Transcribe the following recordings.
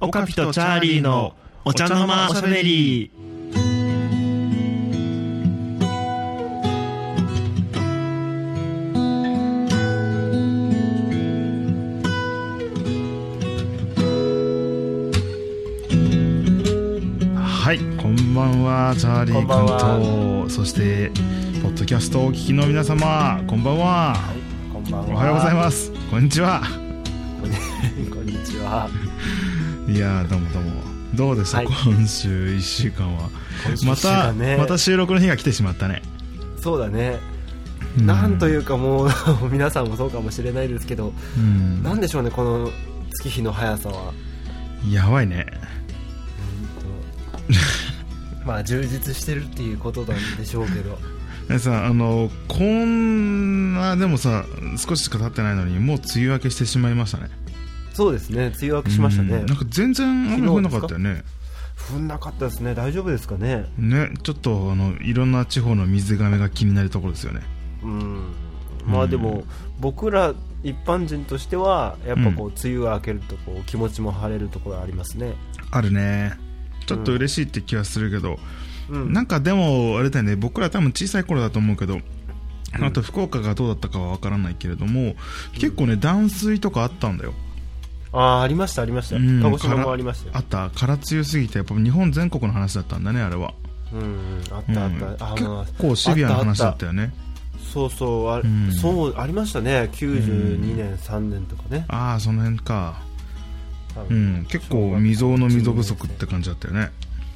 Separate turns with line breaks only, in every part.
オカピとチャーリーのお茶の間おしゃべり。
はい、こんばんは、チャーリー君と、そして、ポッドキャストをお聞きの皆様、こんばんは。
こんばんは。
おはようございます。こんにちは。
す。こんにちは。
いやー、どうもどうも。どうでした、
はい
今週1週間は。また、
間ね
また収録の日が来てしまったね。
そうだね。
う
なんというかもう 皆さんもそうかもしれないですけど、
うん。
なんでしょうねこの月日の速さは。
やばいね。
うんと まあ充実してるっていうことなんでしょうけど。
でさ、あの、こんな、でもさ、少ししか経ってないのに、もう梅雨明けしてしまいましたね。
そうですね。梅雨明けしましたね
うん。なんか全然雨降んなかったよね。
降んなかったですね。大丈夫ですかね？
ね、ちょっとあのいろんな地方の水がめが気になるところですよね。
うん。まあでも、僕ら一般人としてはやっぱこう梅雨が明けるとこう気持ちも晴れるところありますね。
あるね。ちょっと嬉しいって気はするけど、
うん。
なんかでもあれだよね、僕ら多分小さい頃だと思うけど、あと福岡がどうだったかはわからないけれども、結構ね断水とかあったんだよ。
ああありましたありました、
うん。
鹿児島もありましたよ。
あった、空強すぎてやっぱ日本全国の話だったんだねあれは。
うんうん。あったあった、あ
結
の
構シビアな話だった
よ
よね。
そうそうあ、
うん。
そうありましたね。92年、3年とかね。
ああその辺か。うん、結構未曾有の溝不足って感じだったよね。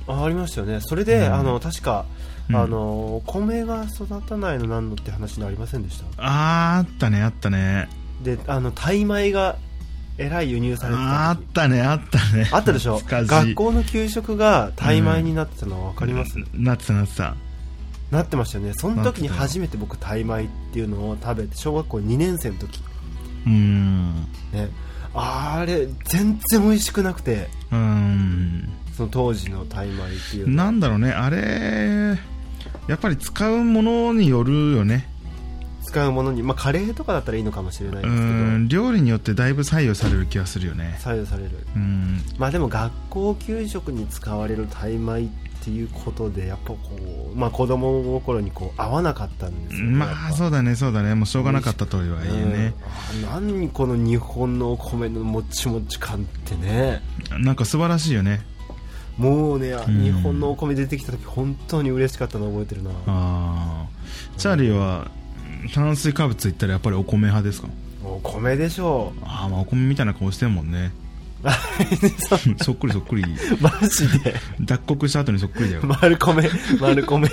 あありましたよね。それで、
うん。
あの確か、
うん。
あの米が育たないのなんのって話になりませんでした？
あーあったねあったね。
であのタイ米がえらい輸入されてた時。
あったねあったね。
あったでしょ？学校の給食がタイ米になってたの分かります、
なってたなってた。
なってましたよね。その時に初めて僕タイ米っていうのを食べて小学校2年生の時。
うーん。
ね。あれ全然美味しくなくて。
うーん。
その当時のタイ米っていう
なんだろうね、あれ、やっぱり使うものによるよね。
使うものに、まあ、カレーとかだったらいいのかもしれないうですけど
ん、料理によってだいぶ採用される気がするよね。
採用される
うん。
まあでも学校給食に使われるタイ米っていうことでやっぱこう、まあ、子供心にこう合わなかったんですよね
まあ、そうだね、そうだね。もうしょうがなかったとはいえね。
う何この日本のお米のもちもち感ってね
なんか素晴らしいよね。
もうね、
ん
日本のお米出てきた時本当に嬉しかったの覚えてるな
ああ。チャーリーは、炭水化物言ったらやっぱりお米派ですか？
お米でしょう。
ああ、まあお米みたいな顔してんもんね。
そ
そっくりそっくり。
マジで？
脱穀した後にそっくりだよ。
丸米。丸米。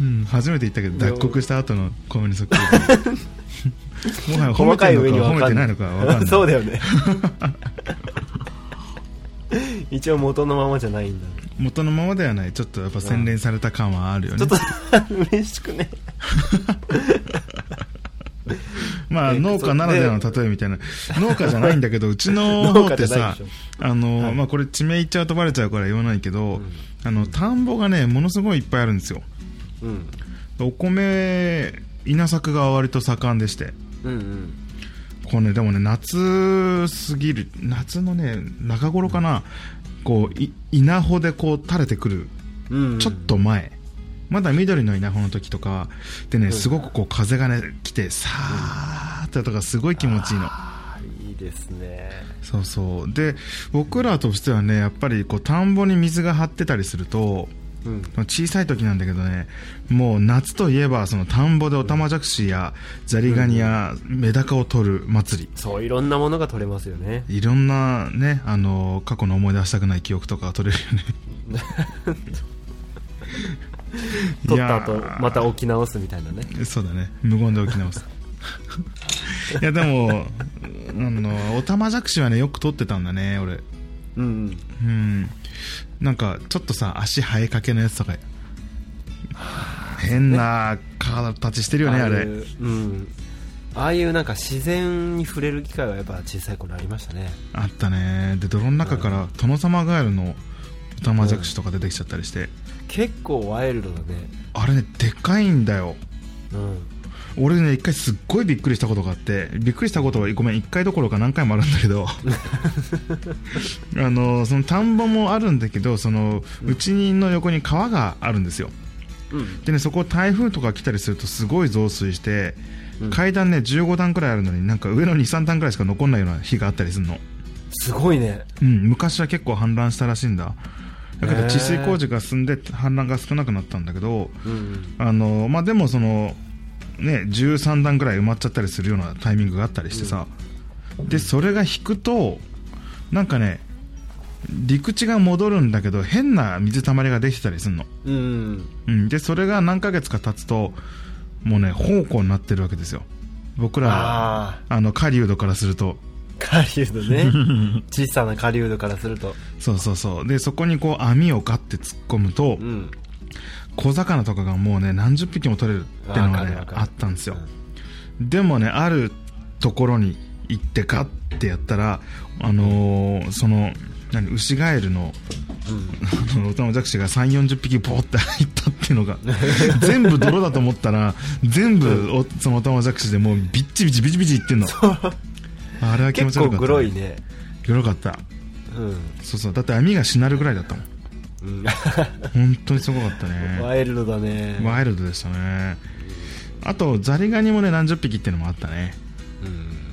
うん、初めて言ったけど脱穀した後の米にそっくり もはや褒め
細かい
てるの
か
褒めてないいのか分かんない。
そうだよね。一応元のままじゃないんだ
元のままではない。ちょっとやっぱ洗練された感はあるよね。
ちょっと 嬉しくね。
まあ
え
農家ならではの例えみたいな。農家じゃないんだけどうちの
農
方ってさあの、
はい。
まあこれ地名言っちゃうとバレちゃうから言わないけど、
うん。
あの田んぼがねものすごいいっぱいあるんですよ。
うん。
お米稲作が割と盛んでしてこうね、でもね、夏過ぎる、夏のね、中頃かな、こう、い稲穂でこう垂れてくる、
うん
ちょっと前、まだ緑の稲穂の時とか、でね、
うん。
すごくこう風がね、来て、さーって音がすごい気持ちいいの。
いいですね。
そうそう。で、僕らとしてはね、やっぱりこう、田んぼに水が張ってたりすると、
うん
小さい時なんだけどね、もう夏といえば、その田んぼでオタマジャクシやザリガニやメダカを取る祭り。
そういろんなものが取れますよね
いろんなね、あの、過去の思い出したくない記憶とかが取れるよね。
取った後また置き直すみたいなね
そうだね。無言で起き直す。いや、でも、あの、オタマジャクシはね、よく取ってたんだね、俺。
うんうん
うん。なんか、ちょっとさ、足生えかけのやつとか、変な形してるよね、あれ。
いううん。ああいうなんか自然に触れる機会はやっぱ小さい頃ありましたね。
あったね。で、泥の中から、殿様ガエルのオタマジャクシとか出てきちゃったりして、
結構ワイルドだね。
あれね、でっかいんだよ。
うん
俺ね一回すっごいびっくりしたことがあってびっくりしたことはごめん1回どころか何回もあるんだけど あのその田んぼもあるんだけどそのうちの横に川があるんですよ。
うん。
でねそこ台風とか来たりするとすごい増水して、
うん。
階段ね15段くらいあるのになんか上の23段くらいしか残んないような日があったりするの。
すごいね。
うん、昔は結構氾濫したらしいんだ。だけど治水工事が進んで氾濫が少なくなったんだけど
うん。
あの、まあ、でもその、ね、13段ぐらい埋まっちゃったりするようなタイミングがあったりしてさ、でそれが引くとなんかね陸地が戻るんだけど変な水たまりができてたりするの、
うん。
うん、でそれが何ヶ月か経つともうね宝庫になってるわけですよ。僕ら
あ
の狩人からすると。
狩人ね。小さな狩人からすると。
そうそうそう。でそこにこう網をガッて突っ込むと、
うん
小魚とかがもうね何十匹も取れるっていうのがねあったんですよ、でもねあるところに行ってガッてやったらあのーその何ウシガエルの
うん。
あのオタマジャクシが3 4 0匹ボーって入ったっていうのが全部泥だと思ったら全部おそのオタマジャクシでもうビッチビチビチビチいってんの。あれは気持ち
結構
悪かった、
グロいね。
グロかった。
うん。
そうそう。だって網がしなるぐらいだったもん
うん。
本当にすごかったね。
ワイルドだね。
ワイルドでしたね。あとザリガニもね何十匹っていうのもあったね。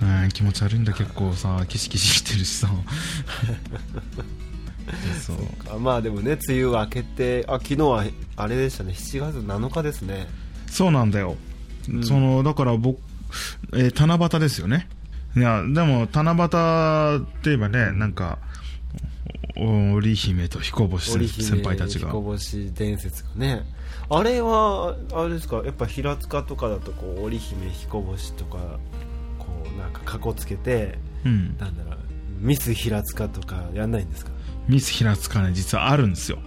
うん。
うん気持ち悪いんだ結構さ。キシキシしてるしさ。そう。
あまあでもね梅雨明けてあ昨日はあれでしたね。7月7日ですね。
そうなんだよ、
うん。
そのだから僕、えー七夕ですよね。いやでも七夕って言えばねなんかお織姫と彦星
織
先輩たちが。
彦星伝説がね。あれはあれですか？やっぱ平塚とかだとこう織姫彦星とかこうなんかかこつけて
うん。
なんだろうミス平塚とかやんないんですか？
ミス平塚ね実はあるんですよ。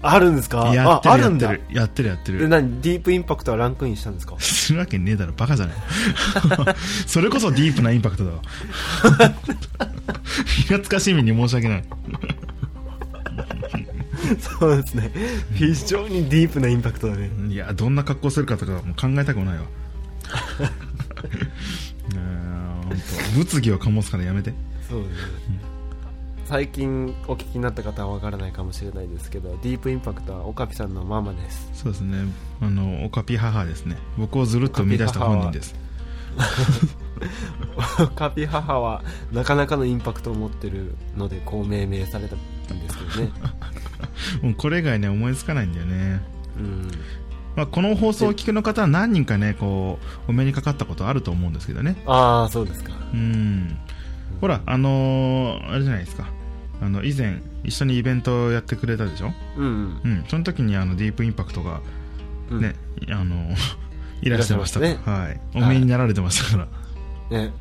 あるんですか？
やってるやってる。やってるやって
で
る
何ディープインパクトはランクインしたんですか？
するわけねえだろバカじゃない。それこそディープなインパクトだわ。平塚市民に申し訳ない
そうですね。非常にディープなインパクトだね。
いやどんな格好するかとかもう考えたくもないわ。物議を醸すからやめて。
そうですね。最近お聞きになった方はわからないかもしれないですけどディープインパクトはオカピさんのママです。
そうですね。あのオカピ母ですね。僕をずるっと生み出した本人です。
オカピ母はなかなかのインパクトを持ってるのでこう命名されたんですけどね
もうこれ以外ね思いつかないんだよね、
うん。
まあ、この放送をお聞きの方は何人かねこうお目にかかったことあると思うんですけどね。
ああそうですか。
うん。ほらあのーあれじゃないですか。あの以前一緒にイベントをやってくれたでしょ？
うん
うん。その時にあのディープインパクトが
うん。
ね、あの いらしてました。
いらっしゃいま
はい。お目になられてましたから、
ね。
はい、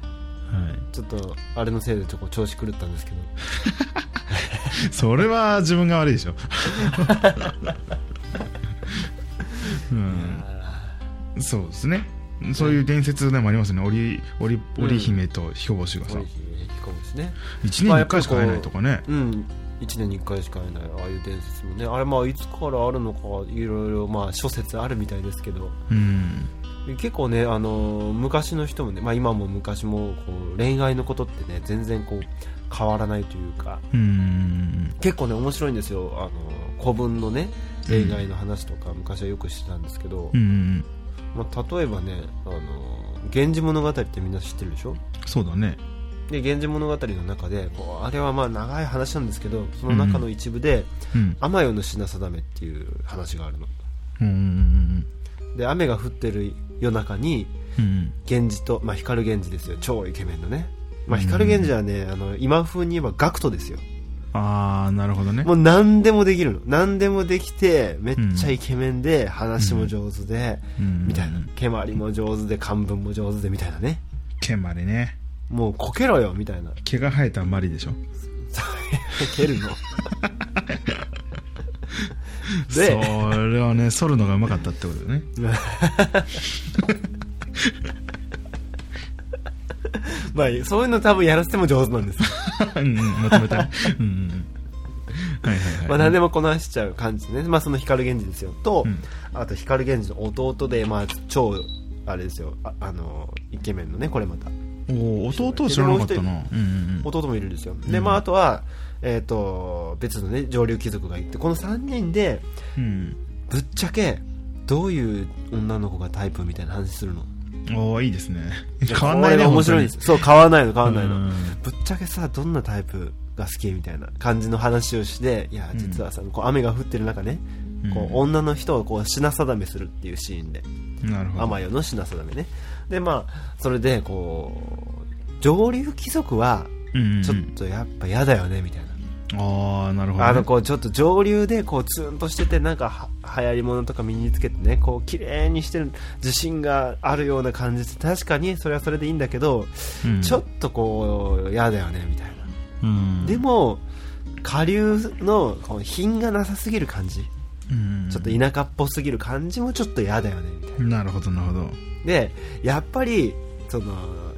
ちょっとあれのせいでちょっと調子狂ったんですけど。
それは自分が悪いでしょ、うん、そうですね。そういう伝説でもありますよね織織織姫と彦星がさ、
織姫彦星ね。
1年に1回しか会えないとかね、
うん。1年に1回しか会えないああいう伝説もね。あれまあいつからあるのかいろいろまあ諸説あるみたいですけど。
うん
結構ねあの昔の人もね、まあ、今も昔もこう恋愛のことってね全然こう変わらないというか
うん。
結構ね面白いんですよ。あの古文のね恋愛の話とか昔はよくしてたんですけど、
うん。
まあ、例えばねあの「源氏物語」ってみんな知ってるでしょ？
そうだね。
で「源氏物語」の中でこうあれはまあ長い話なんですけどその中の一部で
うん「
天夜の品定め」っていう話があるの。
うん。
で雨が降ってる夜中に
うん
源氏と、まあ、光源氏ですよ。超イケメンのね、まあ、
うん。
光源氏はね、あの今風に言えばガクトですよ。
ああなるほどね。
もう何でもできるの。何でもできてめっちゃイケメンで、話も上手で、
うん。
みたいな。蹴鞠も上手で漢文も上手でみたいなね。
毛までね。
もうこけろよみたいな。
毛が生えたマリでしょ。
蹴るの
そ
で
れはね剃るのがうまかったってことだよね。
まあそういうの多分やらせても上手なんです。
うんうんまとめたね。うんいはいはい。
まあ何でもこなしちゃう感じね。まあその光源氏ですよ。と、
うん。
あと光源氏の弟でまあ超あれですよ。ああのイケメンのねこれまた。
おお弟知らなかったな。うんうん。
弟もいるんですよ。で
うん。
まああとはえっ、と別のね上流貴族がいてこの3人で
うん。
ぶっちゃけどういう女の子がタイプみたいな話するの？
うんおおいいですね。変わんないね
面白いんです。そう変わんないの変わんないの。
うん。
ぶっちゃけさどんなタイプが好きみたいな感じの話をしていや
うん
実はさ、こう雨が降ってる中ね、こう女の人をこう品定めするっていうシーンで。天代の品定めね。でまあそれでこう上流貴族は
うんうん
ちょっとやっぱ嫌だよねみたいな、
ああなるほどね。
あのこうちょっと上流でこうツーンとしててなんかは流行り物とか身につけてねこう綺麗にしてる自信があるような感じで確かにそれはそれでいいんだけど、
うん。
ちょっとこう嫌だよねみたいな。
うん。
でも下流のこう品がなさすぎる感じ。
うん。
ちょっと田舎っぽすぎる感じもちょっと嫌だよねみたいな。
なるほどなるほど。
でやっぱりその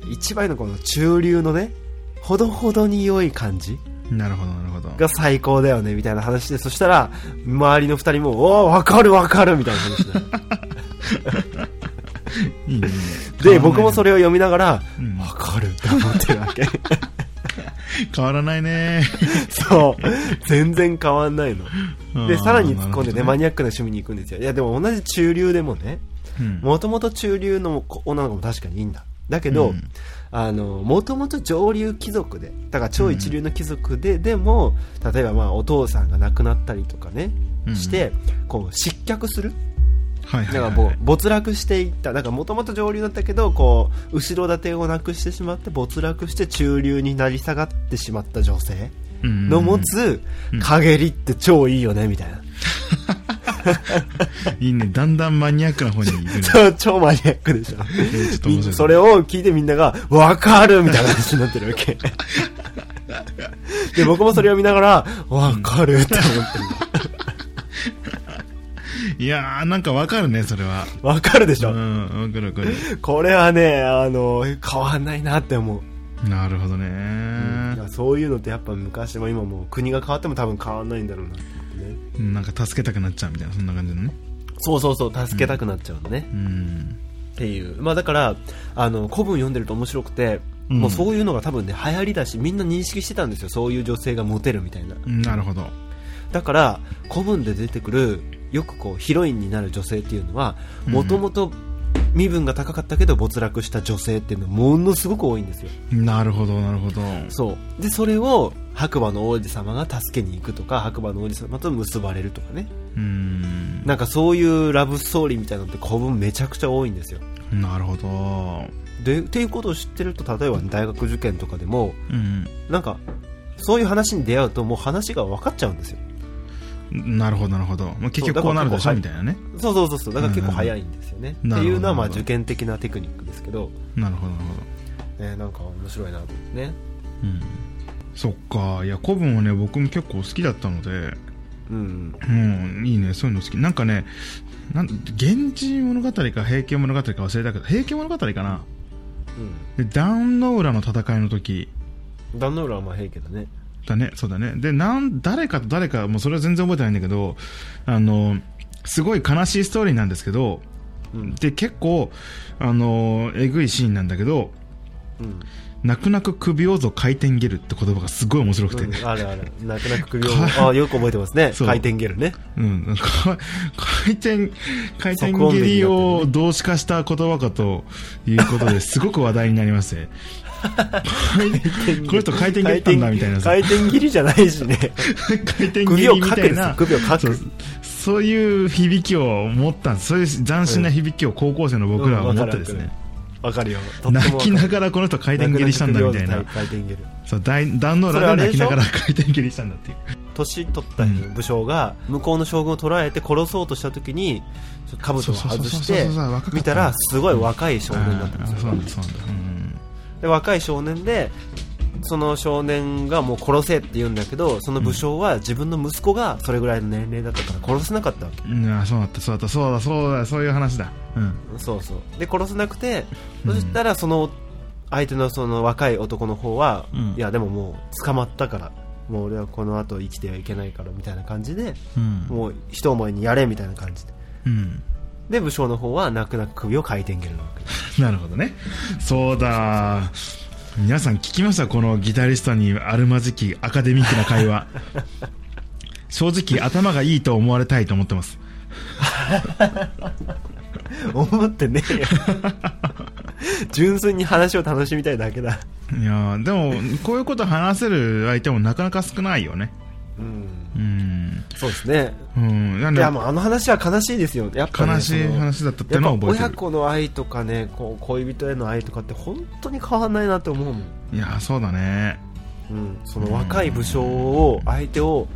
一番のこの中流のねほどほどに良い感じ？
なるほどなるほど。
が最高だよねみたいな話でそしたら周りの二人も「おお分かる分かる」みたいな話で
いいね
で僕もそれを読みながら「
うん。
分かる」って思ってるわけ。
変わらないね。
そう。全然変わんないの。でさらに突っ込んでねマ
ニ
ニアックな趣味に行くんですよ。いやでも同じ中流でもねもともと中流の女の子も確かにいいんだだけど、
うん。
あのもともと上流貴族でだから超一流の貴族で、でも例えばまあお父さんが亡くなったりとかね、
うん。
してこう失脚する。
はいはいはい
だからもう没落していった。だからもともと上流だったけどこう後ろ盾をなくしてしまって没落して中流になり下がってしまった女性
うん
の持つ
うん。
陰りって超いいよねみたいな、
いいね。だんだんマニアックな方に行くね。
超 超マニアックでしょ。
えーちょっと面白い。
それを聞いてみんなが、わかるみたいな話になってるわけ。で、僕もそれを見ながら、わかるって思って
いやーなんかわかるねそれは。
る。わかるでしょ、
うんわかるわかる。
これはね、あの、変わんないなって思う。
なるほどね。
いやそういうのってやっぱ昔も今も国が変わっても多分変わんないんだろうな。
なんか助けたくなっちゃうみたいなそんな感じのね
そうそうそう、助けたくなっちゃうのね。
うん
っていう。まあだから、あの、古文読んでると面白くて、
うん
もうそういうのが多分ね、流行りだし、みんな認識してたんですよ。そういう女性がモテるみたいな。
なるほど
だから古文で出てくるよくこうヒロインになる女性っていうのは
うん
もともと身分が高かったけど没落した女性っていうのはものすごく多いんですよ。
なるほどなるほど。
そう。でそれを白馬の王子様が助けに行くとか白馬の王子様と結ばれるとかね。
うん。
なんかそういうラブストーリーみたいなのって古文めちゃくちゃ多いんですよ。
なるほど。
でっていうことを知ってると例えば大学受験とかでも
うん。
なんかそういう話に出会うともう話が分かっちゃうんですよ
なるほどなるほど、まあ、結局こうなるでしょみたいなね。
そうそうそうそう。だから結構早いんですよね、
うん。
っていうのはまあ受験的なテクニックですけど、
なるほどなるほ
ね、なんか面白いなと思ってね。
どうん。そっか。いや古文はね僕も結構好きだったので。
うん
うん。いいね。そういうの好き。なんかねなん源氏物語か平家物語か忘れたけど平家物語かな。で壇ノ浦の戦いの時。
うん壇ノ浦はまあ平家だね
だね。そうだね。でなん誰かと誰かもうそれは全然覚えてないんだけどあのすごい悲しいストーリーなんですけど
うん。
で結構あのえぐいシーンなんだけど
うん、
泣く泣く首をぞ回転ゲルって言葉がすごい面白くて、
うんあるある。泣く泣く首を。
か
あよく覚えてますね。回転ゲルね。
うん、なんか回転回転蹴りを動詞化した言葉かということですごく話題になりましてこの人回転蹴ったんだみたいなさ。
回転切りじゃないしね。
回転蹴
首を
りみたいな。
首をかく
そういう響きを持ったそういう斬新な響きを高校生の僕らは持ってですね、
わかるよ。
泣きながらこの人回転蹴りしたんだみたいな壇ノ浦で泣きながら回転蹴りしたんだっていう。
年取った武将が向こうの将軍を捕らえて殺そうとした時に兜を外して見たらすごい若い少年だったんですよで若い少年でその少年がもう殺せって言うんだけどその武将は自分の息子がそれぐらいの年齢だったから殺せなかったわけ。
うんあそうだったそうだったそうだそうだそういう話だ。うん。
そうそう。で殺せなくて
うん
そしたらその相手のその若い男の方は、
うん。
いやでももう捕まったからもう俺はこの後生きてはいけないからみたいな感じで
うん。
もう一思いにやれみたいな感じで。
うん
で武将の方は泣く泣く首を回転蹴るわけ。
なるほどね。そうだ。皆さん聞きました？このギタリストにあるまじきアカデミックな会話。正直頭がいいと思われたいと思ってます。
思ってねえよ。純粋に話を楽しみたいだけだ。
いやーでもこういうこと話せる相手もなかなか少ないよね。
うん
うん。
そうですね。
うん。なんで
いやもうあの話は悲しいですよ。やっぱ、ね、
悲しい話だったってのは覚えてる。
親子の愛とかねこう恋人への愛とかって本当に変わんないなって思うもん、
いやーそうだね。
うん、その若い武将を相手を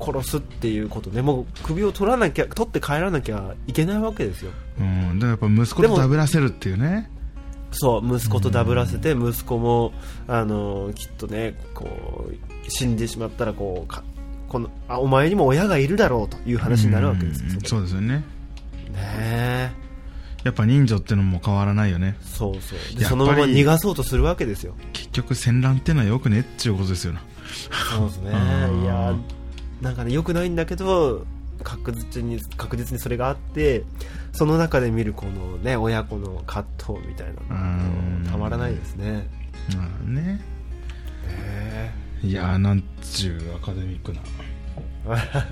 殺すっていうことね。もう首を取らなきゃ取って帰らなきゃいけないわけですよ。
うん。でもやっぱ息子とダブらせるっていうね。
そう息子とダブらせて息子もあのきっとねこう死んでしまったらこうかこのあお前にも親がいるだろうという話になるわけですよ
うん
そ
うですよね。
ねえ。
やっぱ人情ってのも変わらないよね。
そうそう。そのまま逃がそうとするわけですよ。
結局戦乱ってのはよくねっていうことですよ。な
そうですね。
うん。
いやなんかね良くないんだけど確実に確実にそれがあってその中で見るこのね親子の葛藤みたいな
うん。
のたまらないですね。
うんね。
ねえ
いやーなんちゅうアカデミックな。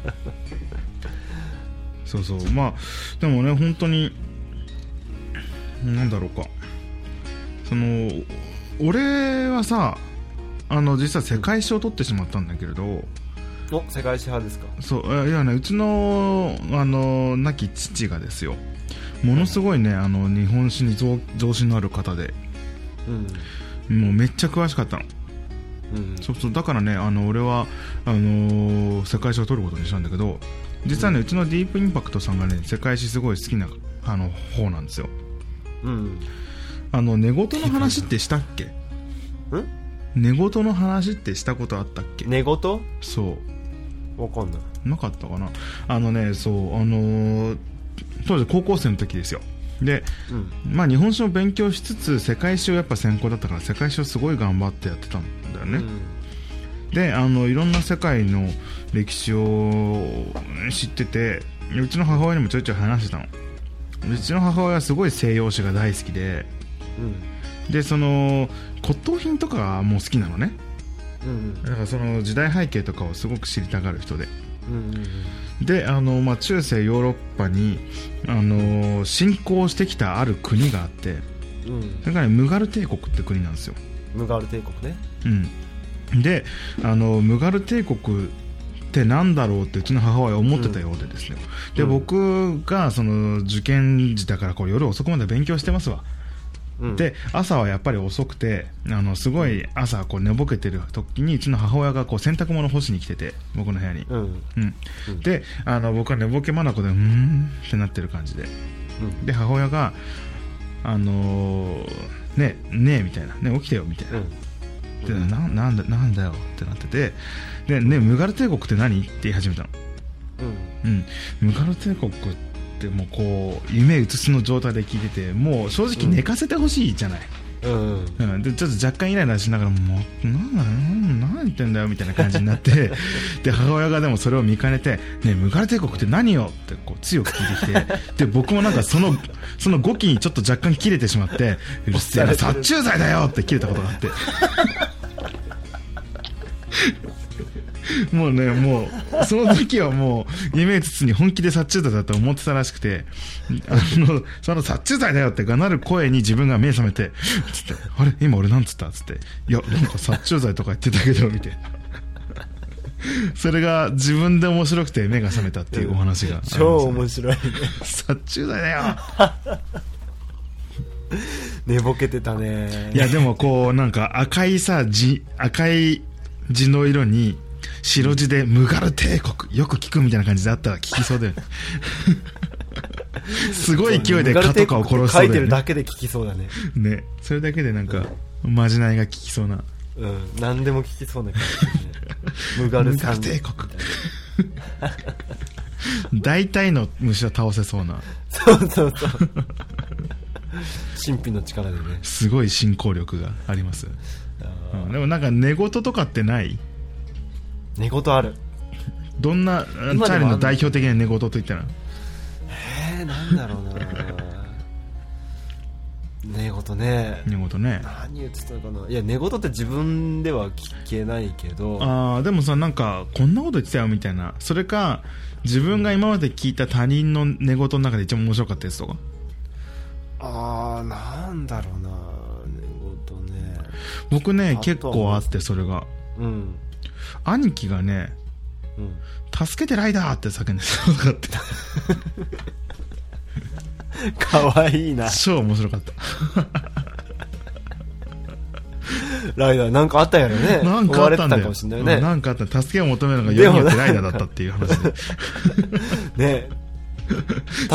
そうそう。まあでもね本当になんだろうか。その俺はさあの実は世界史を取ってしまったんだけれど。
お世界史派ですか？
そういやねうちのあの亡き父がですよ。ものすごいねあの日本史に造造詣のある方で。
うん。
もうめっちゃ詳しかったの
うん。
そうそうだからねあの俺はあのー世界史を取ることにしたんだけど実はね、うちのディープインパクトさんがね世界史すごい好きなあの方なんですよ。
うん。
あの寝言の話ってしたっけ？
ん
寝言の話ってしたことあったっけ、
寝言？
そう。
わかんない。
なかったかな？あのねそうあのー当時高校生の時ですよで
うん。
まあ日本史を勉強しつつ世界史をやっぱ専攻だったから世界史をすごい頑張ってやってたんだよね、であのいろんな世界の歴史を知っててうちの母親にもちょいちょい話してたの。うちの母親はすごい西洋史が大好きで
うん。
でその骨董品とかがもう好きなのね。
うん
だからその時代背景とかをすごく知りたがる人で。
うん
であの、まあ、中世ヨーロッパにあの侵攻してきたある国があって
うん。うん
それから、ね、ムガル帝国って国なんですよ。
ムガール帝国ね。
うん、であのムガル帝国ってなんだろうってうちの母親は思ってたようでですね、で
うん。
僕がその受験時だからこう夜遅くまで勉強してますわ、
うん。
で朝はやっぱり遅くてあのすごい朝こう寝ぼけてる時にうちの母親がこう洗濯物干しに来てて僕の部屋に、
うん。
うん。
うん。
であの僕は寝ぼけまなこでうーんってなってる感じで。
うん。
で母親があのーねえねえみたいな。ね起きてよみたいな、
うん。
でななんだなんだよってなってて。で、ね、ムガル帝国って何？って言い始めたの、
うん。
うん、ムガル帝国ってもうこう夢うつつの状態で聞いててもう正直寝かせてほしいじゃない、
うん
うんでちょっと若干イライラしながらもうなん何言ってんだよみたいな感じになって で母親がでもそれを見かねて「ねえムガル帝国って何よ?」ってこう強く聞いてきてで僕もなんかその その語気にちょっと若干切れてしまって「うるせえな殺虫剤だよ!」って切れたことがあって もうねもうその時はもう夢うつつに本気で殺虫剤だと思ってたらしくてあのその殺虫剤だよってがなる声に自分が目覚めてつってあれ今俺なんつったつっていやなんか殺虫剤とか言ってたけどみたいな。それが自分で面白くて目が覚めたっていうお話がね
超面白いね。
殺虫剤だよ。
寝ぼけてたね。
いやでもこうなんか赤いさ字赤い字の色に白地で「ムガル帝国」よく聞くみたいな感じであったら聞きそうだよね。すごい勢いで蚊とかを殺しそ
書いて
うだよね。
るだけで聞きそうだね。
ね。それだけでなんかまじないが聞きそうな。
うん。何でも聞きそうな感じ、ね、ムガル
ムガル帝国。大体の虫は倒せそうな。
そうそうそう。神秘の力でね。
すごい進行力があります、うん。でもなんか寝言とかってない？
寝言ある。
どんなチャ
今でもあんの
ーリーの代表的な寝言といったら
ええー、なんだろうな。寝言ね。
寝言ね。
何言ってたのかな。いや寝言って自分では聞けないけど。
ああでもさなんかこんなこと言ってたよみたいな。それか自分が今まで聞いた他人の寝言の中で一番面白かったやつとか？
ああなんだろうな。寝言ね。
僕ね結構あってそれが。
うん
兄貴がね
うん「
助けてライダー!」って叫んでたのがあって。
かわいいな。
超面白かった。
ライダーなんかあったやろね。
なんかあったんだよ。
な
なんかあった。助けを求めるのが世によってライダーだったっていう話で。
ね。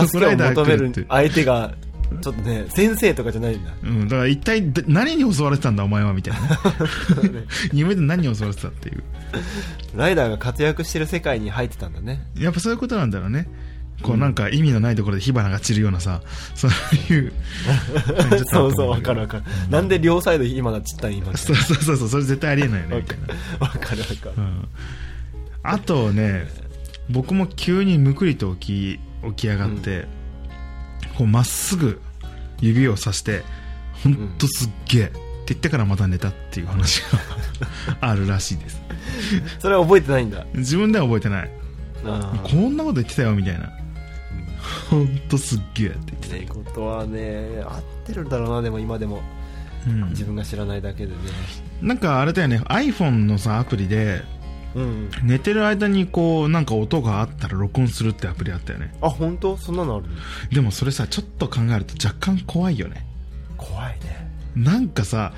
助けを求め
る
相手がちょっとね先生とかじゃないん。だ
うん、だから一体で何に襲われてたんだお前はみたいな。夢で 何に襲われてたっていう。
ライダーが活躍してる世界に入ってたんだね。
やっぱそういうことなんだろうね。こうなんか意味のないところで火花が散るようなさそういう
そうそうわかるわ
る。
かる、なんで両サイド今だちったん今
そうそうそうそうそれ絶対ありえないよね。みたいな、
わかるわかる。
うん、あとね僕も急にむくりと起き起き上がって、こうまっすぐ指をさして「ほんとすっげえ」って言ってからまた寝たっていう話があるらしいです。
それは覚えてないんだ。
自分では覚えてない。
あ
こんなこと言ってたよみたいな。ほんとすっげえって言って
寝言はね合ってるんだろうなでも今でも。
た、うん。
自分が知らないだけでね。
なんかあれだよね iPhone のさアプリで
うん
寝てる間にこうなんか音があったら録音するってアプリあったよね。
あ本当？そんなのあるの？
でもそれさちょっと考えると若干怖いよね。
怖いね。
なんかさ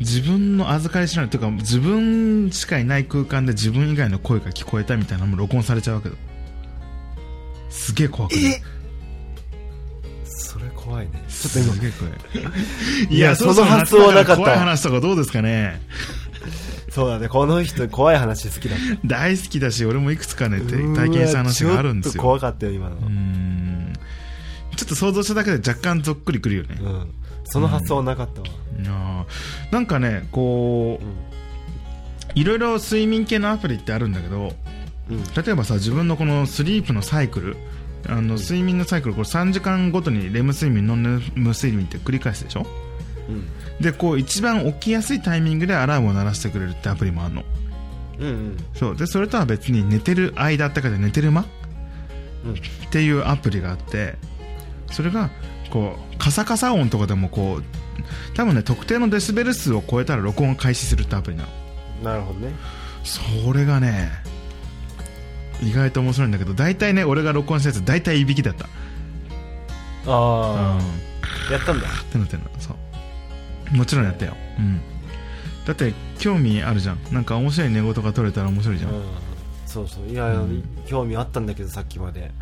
自分の預かり知らないというか自分しかいない空間で自分以外の声が聞こえたみたいなのも録音されちゃうわけだすげえ怖くね
それ怖いね。ちょっと今。
すげえ怖い。
いやその発想はなかった
怖い話とかどうですかね？
そうだね。この人怖い話好きだ
大好きだし俺もいくつかねて体験した話があるんですよ。
ちょっと怖かったよ今の。
うーん。ちょっと想像しただけで若干ぞっくりくるよね、
うん。その発想はなかったわ。
いやー。なんかねこう、
うん
いろいろ睡眠系のアプリってあるんだけど
うん。
例えばさ自分のこのスリープのサイクルあの睡眠のサイクルこれ3時間ごとにレム睡眠ノンレム睡眠って繰り返すでしょ？
うん
でこう一番起きやすいタイミングでアラームを鳴らしてくれるってアプリもあるの。
うんうん。
そう。でそれとは別に寝てる間ってかで寝てる間。
うん。
っていうアプリがあってそれがこうカサカサ音とかでもこう多分ね特定のデシベル数を超えたら録音を開始するってアプリなの。
なるほどね。
それがね意外と面白いんだけど大体ね俺が録音したやつ大体いびきだった。
あ
うん。
あやったんだ。
ってなってんの。そうもちろんやったよ。うん。だって興味あるじゃん。なんか面白い寝言が取れたら面白いじゃん、
うん。そうそう。いや、
うん。
興味あったんだけどさっきまで。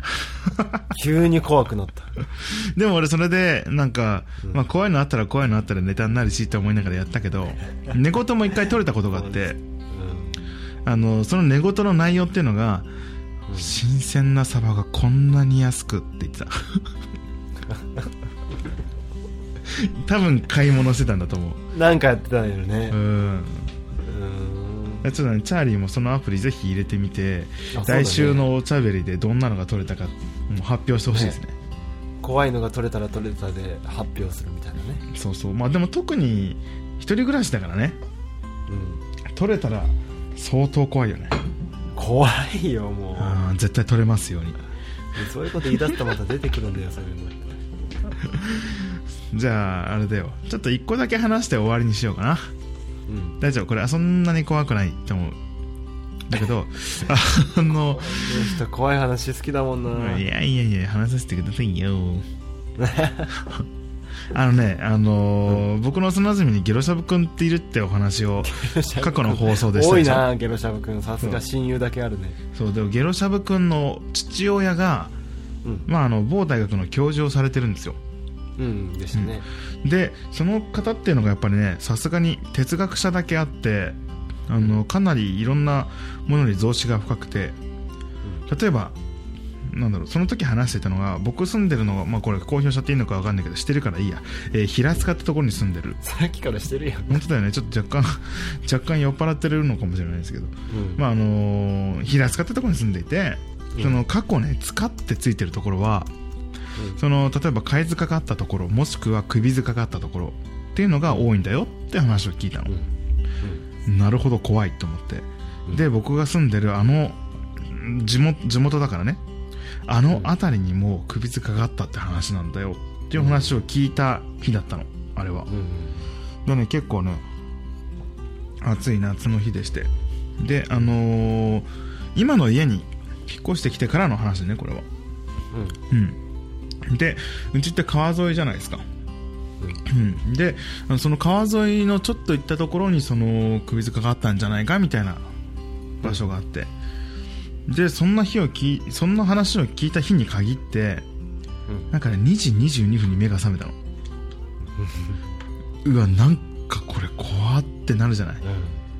急に怖くなった。
でも俺それでなんか、
うん。
まあ、怖いのあったら怖いのあったらネタになるしって思いながらやったけど 寝言も一回取れたことがあってあのその寝言の内容っていうのが、
うん。
新鮮なサバがこんなに安くって言ってた 多分買い物してたんだと思う。
うんなんかやってたんよね。
うん。
うん。
ちょっとねチャーリーもそのアプリぜひ入れてみて、
ね。
来週のお茶べりでどんなのが取れたかもう発表してほしいですね。
怖いのが取れたら取れたで発表するみたいなね。
そうそう。まあでも特に一人暮らしだからね。
うん。
取れたら相当怖いよね。
怖いよも
あー絶対取れますように。
うそういうこと言い出すとまた出てくるんだよそういうの
じゃああれだよ。ちょっと一個だけ話して終わりにしようかな。
うん。
大丈夫。これはそんなに怖くないと思うだけど。あの
人怖い話好きだもんな。い
やいやいや話させてくださいよ。あのねあのー僕の幼馴染にゲロシャブ君っているってお話を過去の放送でした
多いなゲロシャブ君さすが親友だけあるね。
そうでもゲロシャブ君の父親が、
うん。
まあ、あの某大学の教授をされてるんですよ
うんでしたね
でその方っていうのがやっぱりねさすがに哲学者だけあってあのかなりいろんなものに増資が深くて例えばなんだろうその時話してたのが僕住んでるのが、まあ、これ公表しちゃっていいのか分かんないけどしてるからいいや、えー平塚ってところに住んでる。
さっきからしてるやん。
本当だよね。ちょっと若干 若干酔っ払ってるのかもしれないですけど、
うん。
まああのー平塚ってところに住んでいて
うん。
その過去ね使ってついてるところは
うん。
その例えば貝塚があったところもしくは首塚があったところっていうのが多いんだよって話を聞いたの、なるほど怖いと思って、
うん。
で僕が住んでるあの地元地元だからね。あの辺りにも首塚があったって話なんだよっていう話を聞いた日だったの。あれは。
うん
でね結構ね暑い夏の日でして。であのー今の家に引っ越してきてからの話ねこれは。うん でうちって川沿いじゃないですか。うん、でその川沿いのちょっと行ったところにその首塚があったんじゃないかみたいな場所があって。でそんな日をきそんな話を聞いた日に限って
うん。
なんかね2時22分に目が覚めたの。うわなんかこれ怖ってなるじゃない、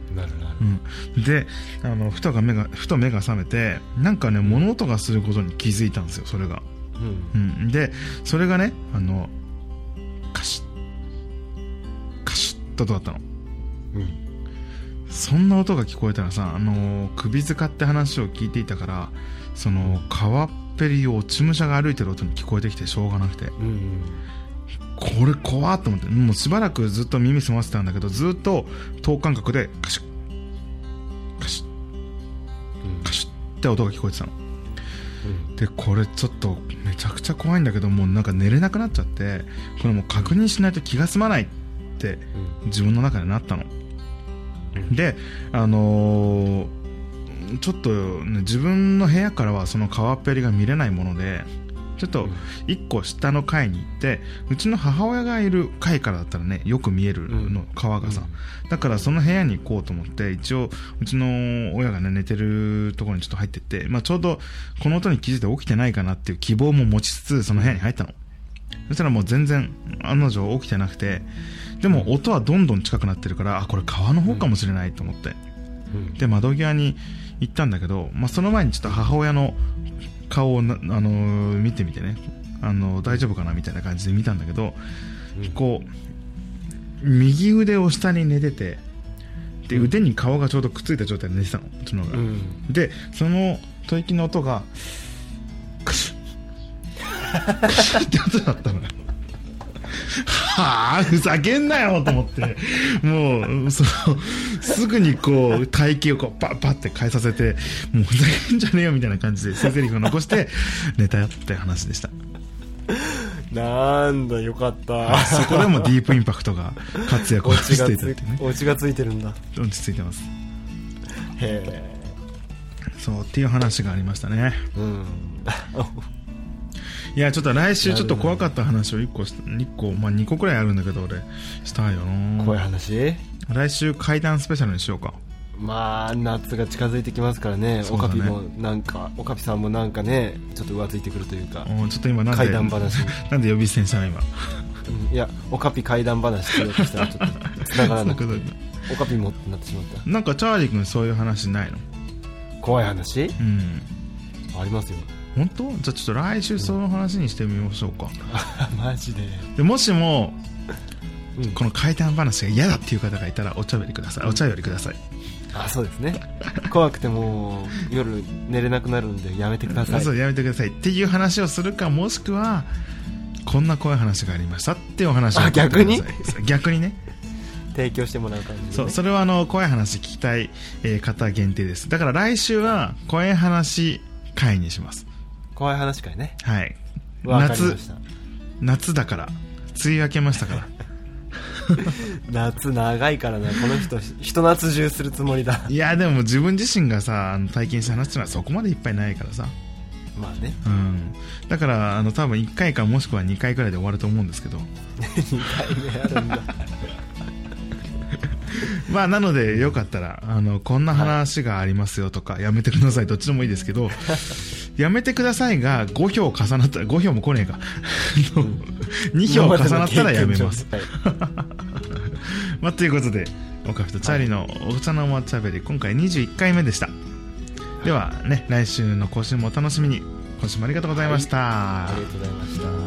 うん。なるなる。
うん、であのふとが目がふと目が覚めてなんかね物音がすることに気づいたんですよそれが、
うん。
うん、でそれがねあのカシッカシッと音だったの？
うん。
そんな音が聞こえたらさ、あのー首塚って話を聞いていたからその川っぺりを落ち武者が歩いてる音に聞こえてきてしょうがなくて。
うん。
これ怖っと思って。もうしばらくずっと耳澄ませてたんだけどずっと等間隔でカシッカシッ
うん。
カシッって音が聞こえてたの
うん。
でこれちょっとめちゃくちゃ怖いんだけどもうなんか寝れなくなっちゃってこれもう確認しないと気が済まないって自分の中でなったの。
うん。
であのーちょっと、ね、自分の部屋からはその川っぺりが見れないものでちょっと一個下の階に行ってうちの母親がいる階からだったらねよく見えるの、
うん
川がさ、だからその部屋に行こうと思って一応うちの親がね寝てるところにちょっと入ってって、まあ、ちょうどこの音に気づいて起きてないかなっていう希望も持ちつつその部屋に入ったの。そしたらもう全然案の定起きてなくてでも音はどんどん近くなってるからあこれ川の方かもしれないと思って。
うん。
で窓際に行ったんだけど、まあ、その前にちょっと母親の顔をな、あのー見てみてね、あのー大丈夫かなみたいな感じで見たんだけど、
うん。
こう右腕を下に寝ててで腕に顔がちょうどくっついた状態で寝てたの。うちのが、
うん。
でその吐息の音がクシュッ。クシュッって音だったのよはあふざけんなよと思って。もうそのすぐにこう体型をこうパッパッて変えさせてもうふざけんじゃねえよみたいな感じで性セリフを残して寝たよって話でした。
なんだよかった。
そこでもディープインパクトが活躍をしていたっていうね。
お家がついてるんだ。
落ち着いてます。
へえ。
そうっていう話がありましたね。
うん
いやちょっと来週ちょっと怖かった話を1個し1個まあ2個くらいあるんだけど俺。したいよな。
怖い話？
来週怪談スペシャルにしようか。
まあ夏が近づいてきますからね。
そうだね。
オカピもなんかオカピさんもなんかねちょっと浮ついてくるというか。
おちょっと今なんで
怪談話。
なんで呼び捨てにしたの今？
うんいやオカピ怪談話って言おうとしたらちょっと繋がらなくて。オカピもってなってしまった。
なんかチャーリー君そういう話ないの？
怖い話？
うん。
ありますよ
本当？じゃあちょっと来週その話にしてみましょうか。
マジで。
でもしも
うん。
この怪談話が嫌だっていう方がいたらお茶べりください。お茶よりください、
あそうですね。怖くてもう夜寝れなくなるんでやめてください。
そうやめてください。っていう話をするかもしくはこんな怖い話がありましたっていうお話を
あ逆に？
逆にね。
提供してもらう感じで、ね、
そうそれはあの怖い話聞きたい、えー方限定です。だから来週は怖い話会にします
怖い話かいね。
はい。夏夏だから。梅雨明けましたから。
夏長いからな。この人ひと夏中するつもりだ。
いやでも自分自身がさあの体験した話っていうのはそこまでいっぱいないからさ。
まあね。
うん。だからあの多分1回かもしくは2回くらいで終わると思うんですけど。
2回目あるんだ。
まあなのでよかったらあのこんな話がありますよとか、やめてください。どっちでもいいですけどやめてくださいが5票重なったら5票も来ねえか。2票重なったらやめます。
はい。
まあということでオカフとチャーリーのお茶のお茶べり今回21回目でした。ではね来週の更新もお楽しみに。今週もありがとうございました、
ありがとうございました